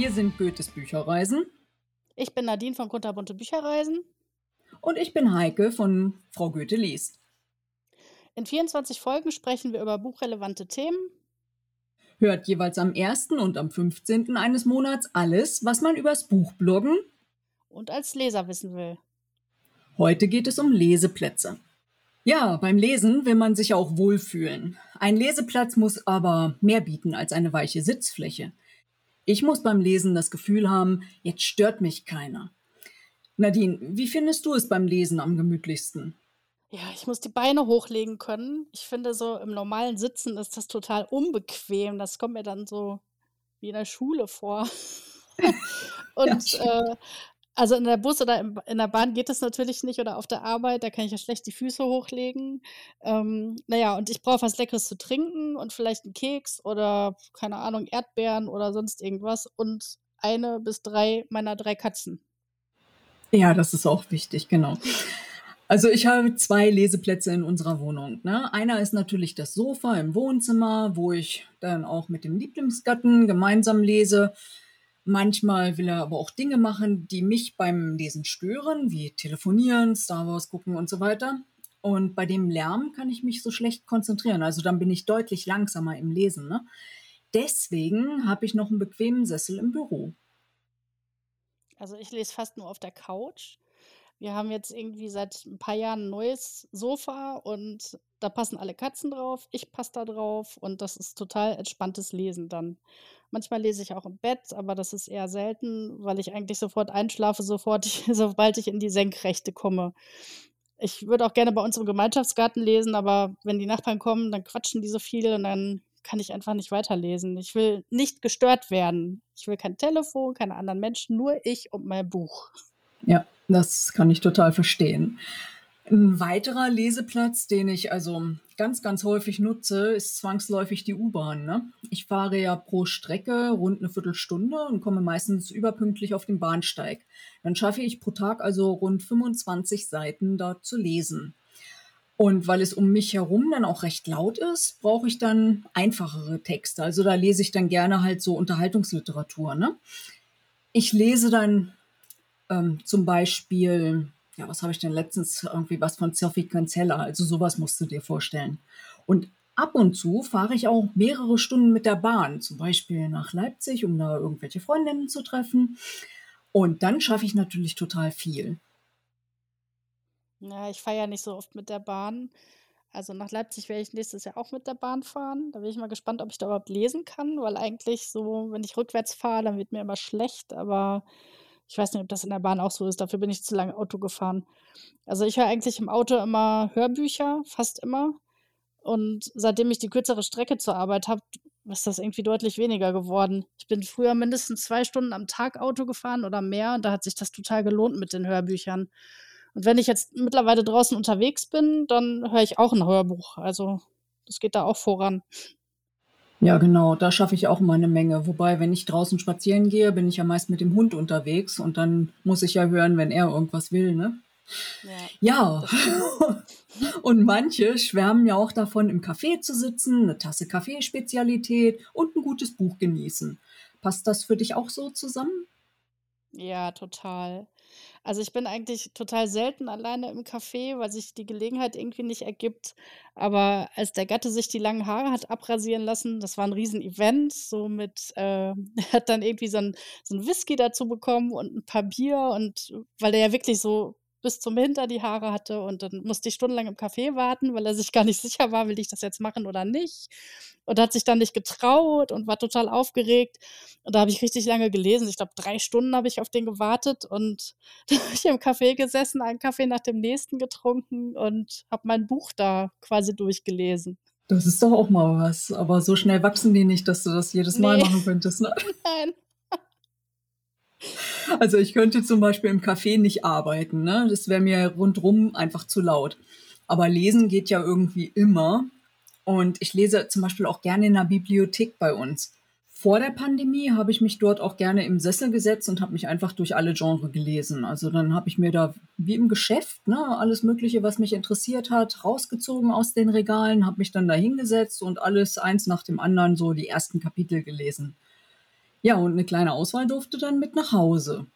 Wir sind Goethes Bücherreisen. Ich bin Nadine von Kunterbunte Bücherreisen. Und ich bin Heike von Frau Goethe liest. In 24 Folgen sprechen wir über buchrelevante Themen. Hört jeweils am 1. und am 15. eines Monats alles, was man übers Buch bloggen und als Leser wissen will. Heute geht es um Leseplätze. Ja, beim Lesen will man sich auch wohlfühlen. Ein Leseplatz muss aber mehr bieten als eine weiche Sitzfläche. Ich muss beim Lesen das Gefühl haben, jetzt stört mich keiner. Nadine, wie findest du es beim Lesen am gemütlichsten? Ja, ich muss die Beine hochlegen können. Ich finde, so im normalen Sitzen ist das total unbequem. Das kommt mir dann so wie in der Schule vor. Und ja, äh, also in der Bus oder in der Bahn geht das natürlich nicht oder auf der Arbeit, da kann ich ja schlecht die Füße hochlegen. Ähm, naja, und ich brauche was Leckeres zu trinken und vielleicht einen Keks oder, keine Ahnung, Erdbeeren oder sonst irgendwas und eine bis drei meiner drei Katzen. Ja, das ist auch wichtig, genau. Also ich habe zwei Leseplätze in unserer Wohnung. Ne? Einer ist natürlich das Sofa im Wohnzimmer, wo ich dann auch mit dem Lieblingsgatten gemeinsam lese. Manchmal will er aber auch Dinge machen, die mich beim Lesen stören, wie telefonieren, Star Wars gucken und so weiter. Und bei dem Lärm kann ich mich so schlecht konzentrieren. Also dann bin ich deutlich langsamer im Lesen. Ne? Deswegen habe ich noch einen bequemen Sessel im Büro. Also ich lese fast nur auf der Couch. Wir haben jetzt irgendwie seit ein paar Jahren ein neues Sofa und da passen alle Katzen drauf. Ich passe da drauf und das ist total entspanntes Lesen dann. Manchmal lese ich auch im Bett, aber das ist eher selten, weil ich eigentlich sofort einschlafe, sofort ich, sobald ich in die Senkrechte komme. Ich würde auch gerne bei uns im Gemeinschaftsgarten lesen, aber wenn die Nachbarn kommen, dann quatschen die so viel und dann kann ich einfach nicht weiterlesen. Ich will nicht gestört werden. Ich will kein Telefon, keine anderen Menschen, nur ich und mein Buch. Ja, das kann ich total verstehen. Ein weiterer Leseplatz, den ich also ganz, ganz häufig nutze, ist zwangsläufig die U-Bahn. Ne? Ich fahre ja pro Strecke rund eine Viertelstunde und komme meistens überpünktlich auf den Bahnsteig. Dann schaffe ich pro Tag also rund 25 Seiten dort zu lesen. Und weil es um mich herum dann auch recht laut ist, brauche ich dann einfachere Texte. Also da lese ich dann gerne halt so Unterhaltungsliteratur. Ne? Ich lese dann ähm, zum Beispiel ja, was habe ich denn letztens irgendwie was von Sophie Cancella? Also sowas musst du dir vorstellen. Und ab und zu fahre ich auch mehrere Stunden mit der Bahn, zum Beispiel nach Leipzig, um da irgendwelche Freundinnen zu treffen. Und dann schaffe ich natürlich total viel. Ja, ich fahre ja nicht so oft mit der Bahn. Also nach Leipzig werde ich nächstes Jahr auch mit der Bahn fahren. Da bin ich mal gespannt, ob ich da überhaupt lesen kann, weil eigentlich so, wenn ich rückwärts fahre, dann wird mir immer schlecht. Aber ich weiß nicht, ob das in der Bahn auch so ist. Dafür bin ich zu lange Auto gefahren. Also ich höre eigentlich im Auto immer Hörbücher, fast immer. Und seitdem ich die kürzere Strecke zur Arbeit habe, ist das irgendwie deutlich weniger geworden. Ich bin früher mindestens zwei Stunden am Tag Auto gefahren oder mehr. Und da hat sich das total gelohnt mit den Hörbüchern. Und wenn ich jetzt mittlerweile draußen unterwegs bin, dann höre ich auch ein Hörbuch. Also das geht da auch voran. Ja, genau, da schaffe ich auch mal eine Menge. Wobei, wenn ich draußen spazieren gehe, bin ich ja meist mit dem Hund unterwegs und dann muss ich ja hören, wenn er irgendwas will, ne? Ja. ja. und manche schwärmen ja auch davon, im Café zu sitzen, eine Tasse Kaffeespezialität und ein gutes Buch genießen. Passt das für dich auch so zusammen? Ja, total. Also, ich bin eigentlich total selten alleine im Café, weil sich die Gelegenheit irgendwie nicht ergibt. Aber als der Gatte sich die langen Haare hat abrasieren lassen, das war ein Riesen-Event, so mit äh, er hat dann irgendwie so ein so 'n Whisky dazu bekommen und ein paar Bier und weil der ja wirklich so bis zum Hinter die Haare hatte und dann musste ich stundenlang im Café warten, weil er sich gar nicht sicher war, will ich das jetzt machen oder nicht. Und hat sich dann nicht getraut und war total aufgeregt. Und da habe ich richtig lange gelesen. Ich glaube, drei Stunden habe ich auf den gewartet und da habe ich im Café gesessen, einen Kaffee nach dem nächsten getrunken und habe mein Buch da quasi durchgelesen. Das ist doch auch mal was. Aber so schnell wachsen die nicht, dass du das jedes Mal nee. machen könntest. Ne? Nein. Also ich könnte zum Beispiel im Café nicht arbeiten. Ne? Das wäre mir rundrum einfach zu laut. Aber lesen geht ja irgendwie immer. Und ich lese zum Beispiel auch gerne in der Bibliothek bei uns. Vor der Pandemie habe ich mich dort auch gerne im Sessel gesetzt und habe mich einfach durch alle Genres gelesen. Also dann habe ich mir da wie im Geschäft ne, alles Mögliche, was mich interessiert hat, rausgezogen aus den Regalen, habe mich dann da hingesetzt und alles eins nach dem anderen so die ersten Kapitel gelesen. Ja, und eine kleine Auswahl durfte dann mit nach Hause.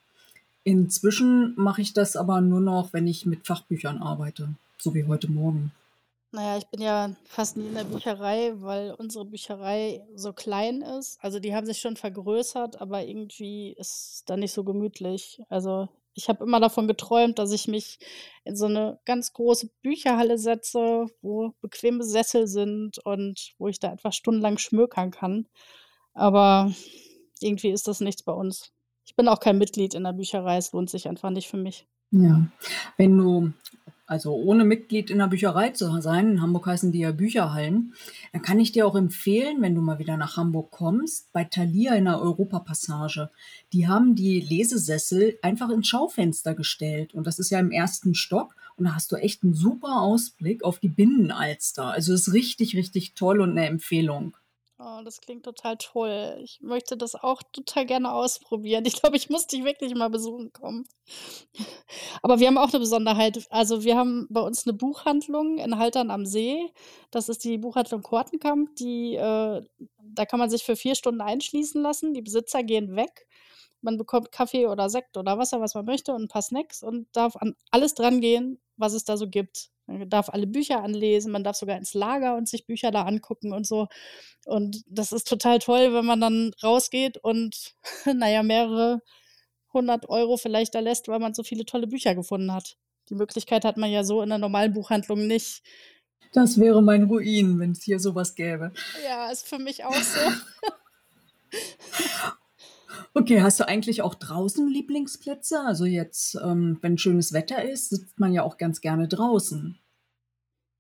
Inzwischen mache ich das aber nur noch, wenn ich mit Fachbüchern arbeite, so wie heute Morgen. Na ja, ich bin ja fast nie in der Bücherei, weil unsere Bücherei so klein ist. Also, die haben sich schon vergrößert, aber irgendwie ist da nicht so gemütlich. Also, ich habe immer davon geträumt, dass ich mich in so 'ne ganz große Bücherhalle setze, wo bequeme Sessel sind und wo ich da einfach stundenlang schmökern kann. Aber irgendwie ist das nichts bei uns. Ich bin auch kein Mitglied in der Bücherei, es lohnt sich einfach nicht für mich. Ja. Wenn du also ohne Mitglied in der Bücherei zu sein, in Hamburg heißen die ja Bücherhallen, dann kann ich dir auch empfehlen, wenn du mal wieder nach Hamburg kommst, bei Thalia in der Europapassage. Die haben die Lesesessel einfach ins Schaufenster gestellt und das ist ja im ersten Stock und da hast du echt einen super Ausblick auf die Binnenalster. Also ist richtig, richtig toll und eine Empfehlung. Oh, das klingt total toll. Ich möchte das auch total gerne ausprobieren. Ich glaube, ich muss dich wirklich mal besuchen kommen. Aber wir haben auch 'ne Besonderheit. Also, wir haben bei uns 'ne Buchhandlung in Haltern am See. Das ist die Buchhandlung Kortenkamp, die, äh da kann man sich für 4 Stunden einschließen lassen. Die Besitzer gehen weg. Man bekommt Kaffee oder Sekt oder Wasser, was man möchte und 'n paar Snacks und darf an alles drangehen, was es da so gibt. Man darf alle Bücher anlesen, man darf sogar ins Lager und sich Bücher da angucken und so. Und das ist total toll, wenn man dann rausgeht und, na ja, mehrere hundert Euro vielleicht da lässt, weil man so viele tolle Bücher gefunden hat. Die Möglichkeit hat man ja so in 'ner normalen Buchhandlung nicht. Das wäre mein Ruin, wenn's hier so was gäbe. Ja, ist für mich auch so. Okay, hast du eigentlich auch draußen Lieblingsplätze? Also jetzt, ähm, wenn schönes Wetter ist, sitzt man ja auch ganz gerne draußen.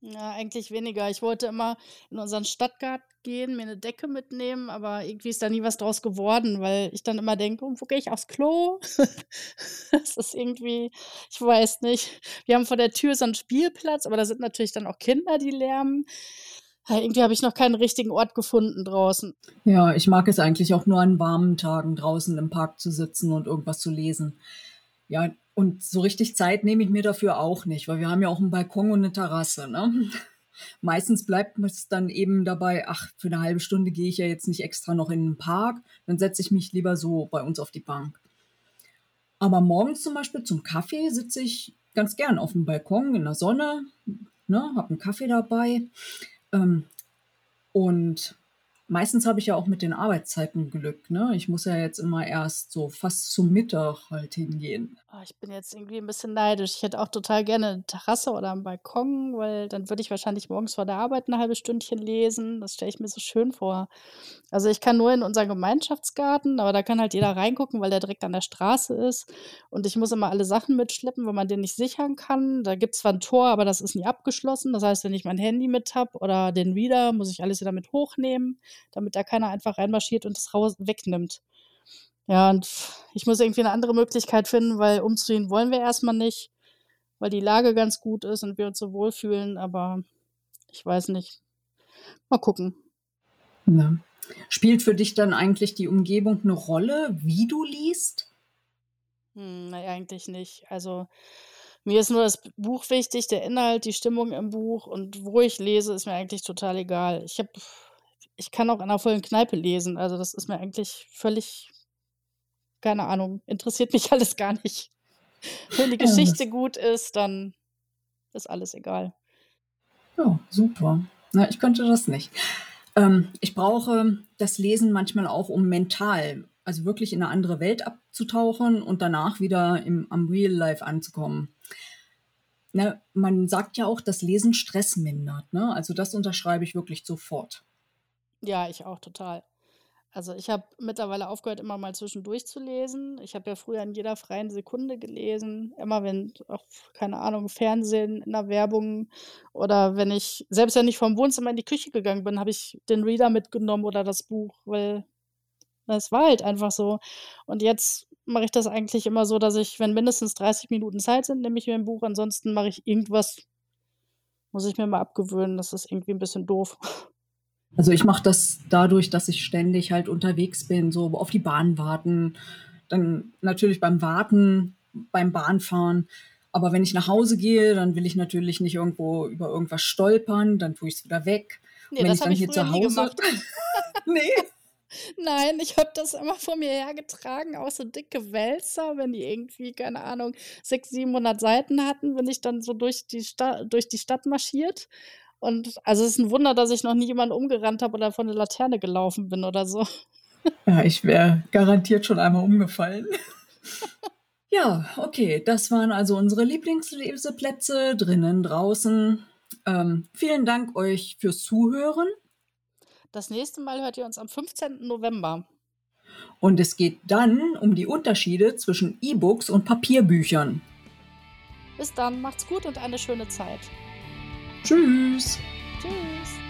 Ja, eigentlich weniger. Ich wollte immer in unseren Stadtgarten gehen, mir 'ne Decke mitnehmen, aber irgendwie ist da nie was draus geworden, weil ich dann immer denke: „Und wo gehe ich aufs Klo?“ Das ist irgendwie ich weiß nicht. Wir haben vor der Tür so 'n Spielplatz, aber da sind natürlich dann auch Kinder, die lärmen. Ja, irgendwie habe ich noch keinen richtigen Ort gefunden draußen. Ja, ich mag es eigentlich auch nur an warmen Tagen draußen im Park zu sitzen und irgendwas zu lesen. Ja, und so richtig Zeit nehme ich mir dafür auch nicht, weil wir haben ja auch 'n Balkon und 'ne Terrasse, ne? Meistens bleibt es dann eben dabei: „Ach, für 'ne halbe Stunde gehe ich ja jetzt nicht extra noch in 'n Park, dann setze ich mich lieber so bei uns auf die Bank.“ Aber morgens zum Beispiel zum Kaffee sitze ich ganz gern aufm Balkon in der Sonne, ne, habe 'n Kaffee dabei. Ähm, und meistens habe ich ja auch mit den Arbeitszeiten Glück, ne? Ich muss ja jetzt immer erst so fast zum Mittag halt hingehen. Ah, ich bin jetzt irgendwie 'n bisschen neidisch. Ich hätte auch total gerne 'ne Terrasse oder 'n Balkon, weil dann würde ich wahrscheinlich morgens vor der Arbeit 'n halbes Stündchen lesen. Das stelle ich mir so schön vor. Also, ich kann nur in unseren Gemeinschaftsgarten, aber da kann halt jeder reingucken, weil der direkt an der Straße ist. Und ich muss immer alle Sachen mitschleppen, weil man den nicht sichern kann. Da gibt's zwar 'n Tor, aber das ist nie abgeschlossen. Das heißt, wenn ich mein Handy mit habe oder den Reader, muss ich alles wieder mit hochnehmen, damit da keiner einfach reinmarschiert und das raus wegnimmt. Ja, und ich muss irgendwie 'ne andere Möglichkeit finden, weil umziehen wollen wir erst mal nicht, weil die Lage ganz gut ist und wir uns so wohlfühlen, aber ich weiß nicht. Mal gucken. Ja. Spielt für dich dann eigentlich die Umgebung 'ne Rolle, wie du liest? Hm, ne, eigentlich nicht. Also, mir ist nur das Buch wichtig, der Inhalt, die Stimmung im Buch und wo ich lese, ist mir eigentlich total egal. Ich habe ich kann auch in 'ner vollen Kneipe lesen, also, das ist mir eigentlich völlig keine Ahnung, interessiert mich alles gar nicht. Wenn die Ja, das Geschichte gut ist, dann ist alles egal. Ja, super. Na, ich könnte das nicht. Ähm, ich brauche das Lesen manchmal auch, um mental also, wirklich in 'ne andere Welt abzutauchen und danach wieder im am Real Life anzukommen. Ne, man sagt ja auch, dass Lesen Stress mindert, ne? Also, das unterschreibe ich wirklich sofort. Ja, ich auch total. Also, ich habe mittlerweile aufgehört, immer mal zwischendurch zu lesen. Ich habe ja früher in jeder freien Sekunde gelesen, immer wenn auch, keine Ahnung, Fernsehen in 'ner Werbung oder wenn ich selbst wenn ich vom Wohnzimmer in die Küche gegangen bin, habe ich den Reader mitgenommen oder das Buch, weil das war halt einfach so. Und jetzt mache ich das eigentlich immer so, dass ich, wenn mindestens 30 Minuten Zeit sind, nehme ich mir 'n Buch, ansonsten mache ich irgendwas muss ich mir mal abgewöhnen, das ist irgendwie 'n bisschen doof. Also, ich mache das dadurch, dass ich ständig halt unterwegs bin, so auf die Bahn warten, dann natürlich beim Warten, beim Bahnfahren. Aber wenn ich nach Hause gehe, dann will ich natürlich nicht irgendwo über irgendwas stolpern, dann tue ich's wieder weg. Und Ne, wenn das ich dann ich hier zu Hause gemacht. ne? Nein, ich habe das immer vor mir hergetragen, auch so dicke Wälzer, wenn die irgendwie, keine Ahnung, 600, 700 Seiten hatten, bin ich dann so durch die, Sta durch die Stadt marschiert. Und also es ist ein Wunder, dass ich noch nie jemanden umgerannt habe oder von der Laterne gelaufen bin oder so. Ja, ich wäre garantiert schon einmal umgefallen. ja, okay, das waren also unsere Lieblingsleseplätze drinnen, draußen. Ähm, vielen Dank euch fürs Zuhören. Das nächste Mal hört ihr uns am 15. November. Und es geht dann um die Unterschiede zwischen E-Books und Papierbüchern. Bis dann, macht's gut und eine schöne Zeit. Tschüss. Tschüss.